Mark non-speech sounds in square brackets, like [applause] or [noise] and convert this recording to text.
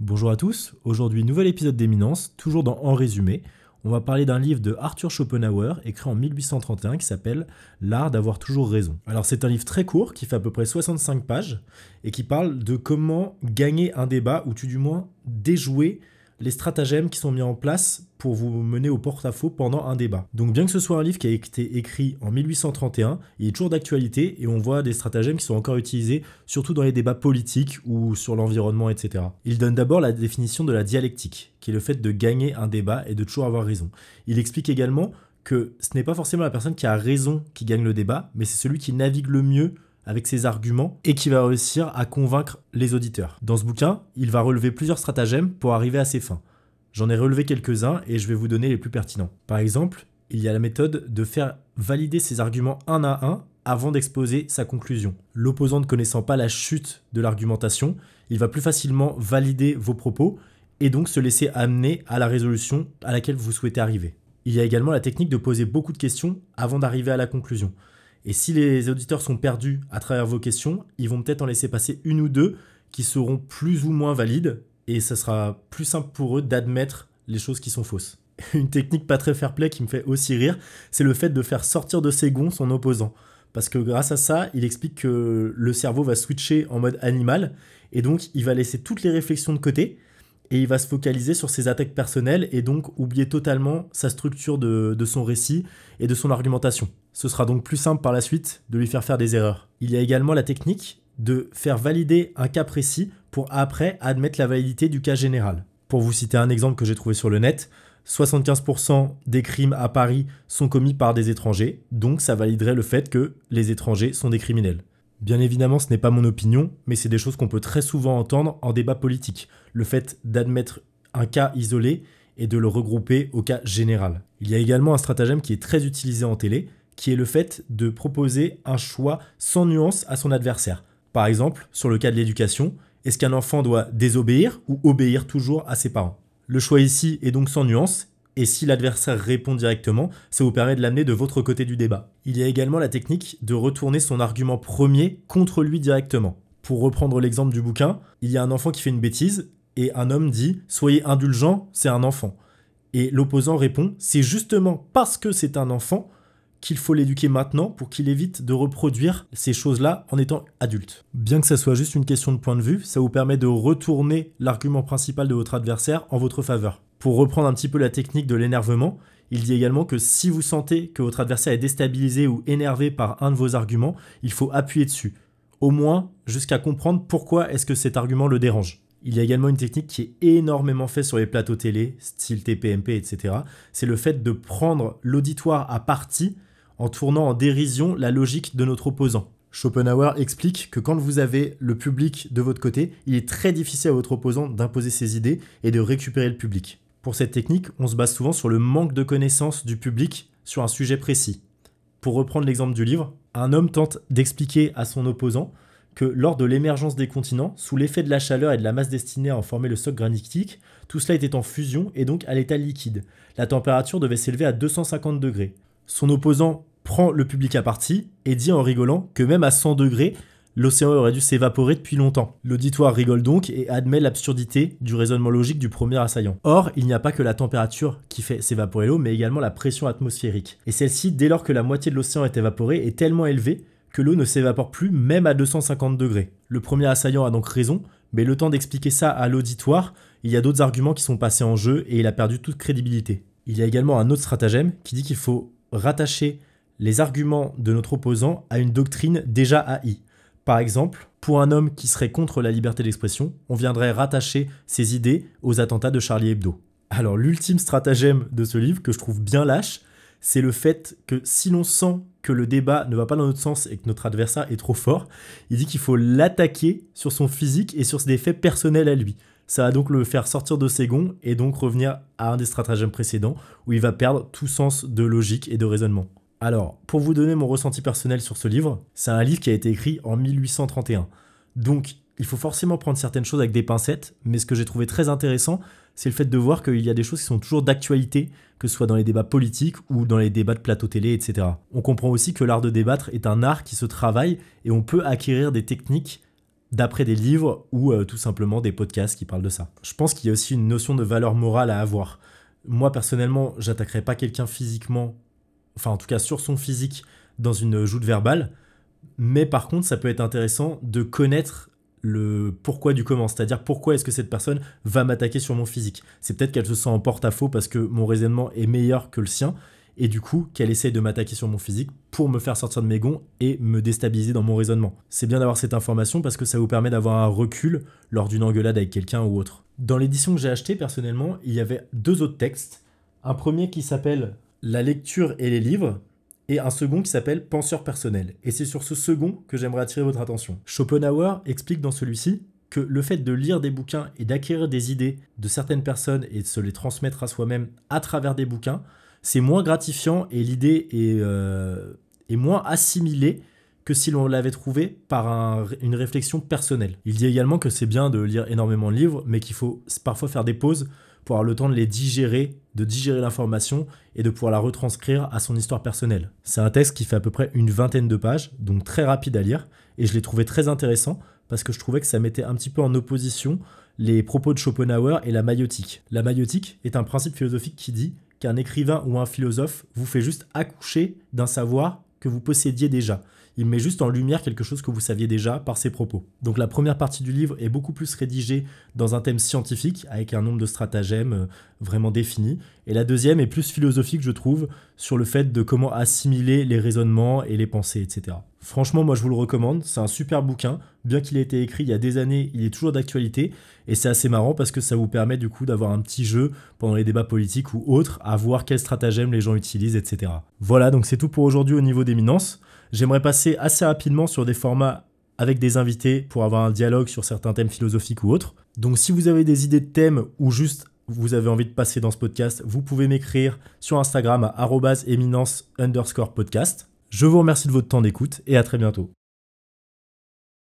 Bonjour à tous, aujourd'hui nouvel épisode d'Éminence, toujours dans En résumé. On va parler d'un livre de Arthur Schopenhauer écrit en 1831 qui s'appelle L'art d'avoir toujours raison. Alors c'est un livre très court qui fait à peu près 65 pages et qui parle de comment gagner un débat ou tout du moins déjouer les stratagèmes qui sont mis en place pour vous mener au porte-à-faux pendant un débat. Donc bien que ce soit un livre qui a été écrit en 1831, il est toujours d'actualité et on voit des stratagèmes qui sont encore utilisés, surtout dans les débats politiques ou sur l'environnement, etc. Il donne d'abord la définition de la dialectique, qui est le fait de gagner un débat et de toujours avoir raison. Il explique également que ce n'est pas forcément la personne qui a raison qui gagne le débat, mais c'est celui qui navigue le mieux avec ses arguments et qui va réussir à convaincre les auditeurs. Dans ce bouquin, il va relever plusieurs stratagèmes pour arriver à ses fins. J'en ai relevé quelques-uns et je vais vous donner les plus pertinents. Par exemple, il y a la méthode de faire valider ses arguments un à un avant d'exposer sa conclusion. L'opposant ne connaissant pas la chute de l'argumentation, il va plus facilement valider vos propos et donc se laisser amener à la résolution à laquelle vous souhaitez arriver. Il y a également la technique de poser beaucoup de questions avant d'arriver à la conclusion. Et si les auditeurs sont perdus à travers vos questions, ils vont peut-être en laisser passer une ou deux qui seront plus ou moins valides et ça sera plus simple pour eux d'admettre les choses qui sont fausses. [laughs] Une technique pas très fair-play qui me fait aussi rire, c'est le fait de faire sortir de ses gonds son opposant. Parce que grâce à ça, il explique que le cerveau va switcher en mode animal et donc il va laisser toutes les réflexions de côté et il va se focaliser sur ses attaques personnelles et donc oublier totalement sa structure de, son récit et de son argumentation. Ce sera donc plus simple par la suite de lui faire faire des erreurs. Il y a également la technique de faire valider un cas précis pour après admettre la validité du cas général. Pour vous citer un exemple que j'ai trouvé sur le net, 75% des crimes à Paris sont commis par des étrangers, donc ça validerait le fait que les étrangers sont des criminels. Bien évidemment, ce n'est pas mon opinion, mais c'est des choses qu'on peut très souvent entendre en débat politique. Le fait d'admettre un cas isolé et de le regrouper au cas général. Il y a également un stratagème qui est très utilisé en télé, qui est le fait de proposer un choix sans nuance à son adversaire. Par exemple, sur le cas de l'éducation, est-ce qu'un enfant doit désobéir ou obéir toujours à ses parents? Le choix ici est donc sans nuance et si l'adversaire répond directement, ça vous permet de l'amener de votre côté du débat. Il y a également la technique de retourner son argument premier contre lui directement. Pour reprendre l'exemple du bouquin, il y a un enfant qui fait une bêtise et un homme dit Soyez indulgent, c'est un enfant. Et l'opposant répond C'est justement parce que c'est un enfant qu'il faut l'éduquer maintenant pour qu'il évite de reproduire ces choses-là en étant adulte. Bien que ça soit juste une question de point de vue, ça vous permet de retourner l'argument principal de votre adversaire en votre faveur. Pour reprendre un petit peu la technique de l'énervement, il dit également que si vous sentez que votre adversaire est déstabilisé ou énervé par un de vos arguments, il faut appuyer dessus. Au moins jusqu'à comprendre pourquoi est-ce que cet argument le dérange. Il y a également une technique qui est énormément faite sur les plateaux télé, style TPMP, etc. C'est le fait de prendre l'auditoire à partie en tournant en dérision la logique de notre opposant. Schopenhauer explique que quand vous avez le public de votre côté, il est très difficile à votre opposant d'imposer ses idées et de récupérer le public. Pour cette technique, on se base souvent sur le manque de connaissance du public sur un sujet précis. Pour reprendre l'exemple du livre, un homme tente d'expliquer à son opposant que lors de l'émergence des continents, sous l'effet de la chaleur et de la masse destinée à en former le socle granitique, tout cela était en fusion et donc à l'état liquide. La température devait s'élever à 250 degrés. Son opposant prend le public à partie et dit en rigolant que même à 100 degrés, l'océan aurait dû s'évaporer depuis longtemps. L'auditoire rigole donc et admet l'absurdité du raisonnement logique du premier assaillant. Or, il n'y a pas que la température qui fait s'évaporer l'eau, mais également la pression atmosphérique. Et celle-ci, dès lors que la moitié de l'océan est évaporée, est tellement élevée que l'eau ne s'évapore plus même à 250 degrés. Le premier assaillant a donc raison, mais le temps d'expliquer ça à l'auditoire, il y a d'autres arguments qui sont passés en jeu et il a perdu toute crédibilité. Il y a également un autre stratagème qui dit qu'il faut rattacher les arguments de notre opposant à une doctrine déjà haïe. Par exemple, pour un homme qui serait contre la liberté d'expression, on viendrait rattacher ses idées aux attentats de Charlie Hebdo. Alors l'ultime stratagème de ce livre, que je trouve bien lâche, c'est le fait que si l'on sent que le débat ne va pas dans notre sens et que notre adversaire est trop fort, il dit qu'il faut l'attaquer sur son physique et sur des faits personnels à lui. Ça va donc le faire sortir de ses gonds et donc revenir à un des stratagèmes précédents où il va perdre tout sens de logique et de raisonnement. Alors, pour vous donner mon ressenti personnel sur ce livre, c'est un livre qui a été écrit en 1831. Donc, il faut forcément prendre certaines choses avec des pincettes, mais ce que j'ai trouvé très intéressant, c'est le fait de voir qu'il y a des choses qui sont toujours d'actualité, que ce soit dans les débats politiques ou dans les débats de plateau télé, etc. On comprend aussi que l'art de débattre est un art qui se travaille et on peut acquérir des techniques d'après des livres ou euh, tout simplement des podcasts qui parlent de ça. Je pense qu'il y a aussi une notion de valeur morale à avoir. Moi personnellement, j'attaquerai pas quelqu'un physiquement, enfin en tout cas sur son physique dans une joute verbale, mais par contre ça peut être intéressant de connaître le pourquoi du comment, c'est-à-dire pourquoi est-ce que cette personne va m'attaquer sur mon physique? C'est peut-être qu'elle se sent en porte-à-faux parce que mon raisonnement est meilleur que le sien et du coup qu'elle essaye de m'attaquer sur mon physique pour me faire sortir de mes gonds et me déstabiliser dans mon raisonnement. C'est bien d'avoir cette information parce que ça vous permet d'avoir un recul lors d'une engueulade avec quelqu'un ou autre. Dans l'édition que j'ai achetée personnellement, il y avait deux autres textes. Un premier qui s'appelle La lecture et les livres et un second qui s'appelle Penseur personnel. Et c'est sur ce second que j'aimerais attirer votre attention. Schopenhauer explique dans celui-ci que le fait de lire des bouquins et d'acquérir des idées de certaines personnes et de se les transmettre à soi-même à travers des bouquins, c'est moins gratifiant et l'idée est, euh, est, moins assimilée que si l'on l'avait trouvé par une réflexion personnelle. Il dit également que c'est bien de lire énormément de livres, mais qu'il faut parfois faire des pauses pour avoir le temps de les digérer, de digérer l'information et de pouvoir la retranscrire à son histoire personnelle. C'est un texte qui fait à peu près une vingtaine de pages, donc très rapide à lire, et je l'ai trouvé très intéressant parce que je trouvais que ça mettait un petit peu en opposition les propos de Schopenhauer et la maïotique. La maïotique est un principe philosophique qui dit qu'un écrivain ou un philosophe vous fait juste accoucher d'un savoir que vous possédiez déjà. Il met juste en lumière quelque chose que vous saviez déjà par ses propos. Donc la première partie du livre est beaucoup plus rédigée dans un thème scientifique, avec un nombre de stratagèmes euh, vraiment définis. Et la deuxième est plus philosophique, je trouve, sur le fait de comment assimiler les raisonnements et les pensées, etc. Franchement, moi je vous le recommande, c'est un super bouquin. Bien qu'il ait été écrit il y a des années, il est toujours d'actualité. Et c'est assez marrant parce que ça vous permet du coup d'avoir un petit jeu pendant les débats politiques ou autres, à voir quels stratagèmes les gens utilisent, etc. Voilà, donc c'est tout pour aujourd'hui au niveau d'éminence. J'aimerais passer assez rapidement sur des formats avec des invités pour avoir un dialogue sur certains thèmes philosophiques ou autres. Donc si vous avez des idées de thèmes ou juste vous avez envie de passer dans ce podcast, vous pouvez m'écrire sur Instagram à éminence underscore podcast. Je vous remercie de votre temps d'écoute et à très bientôt.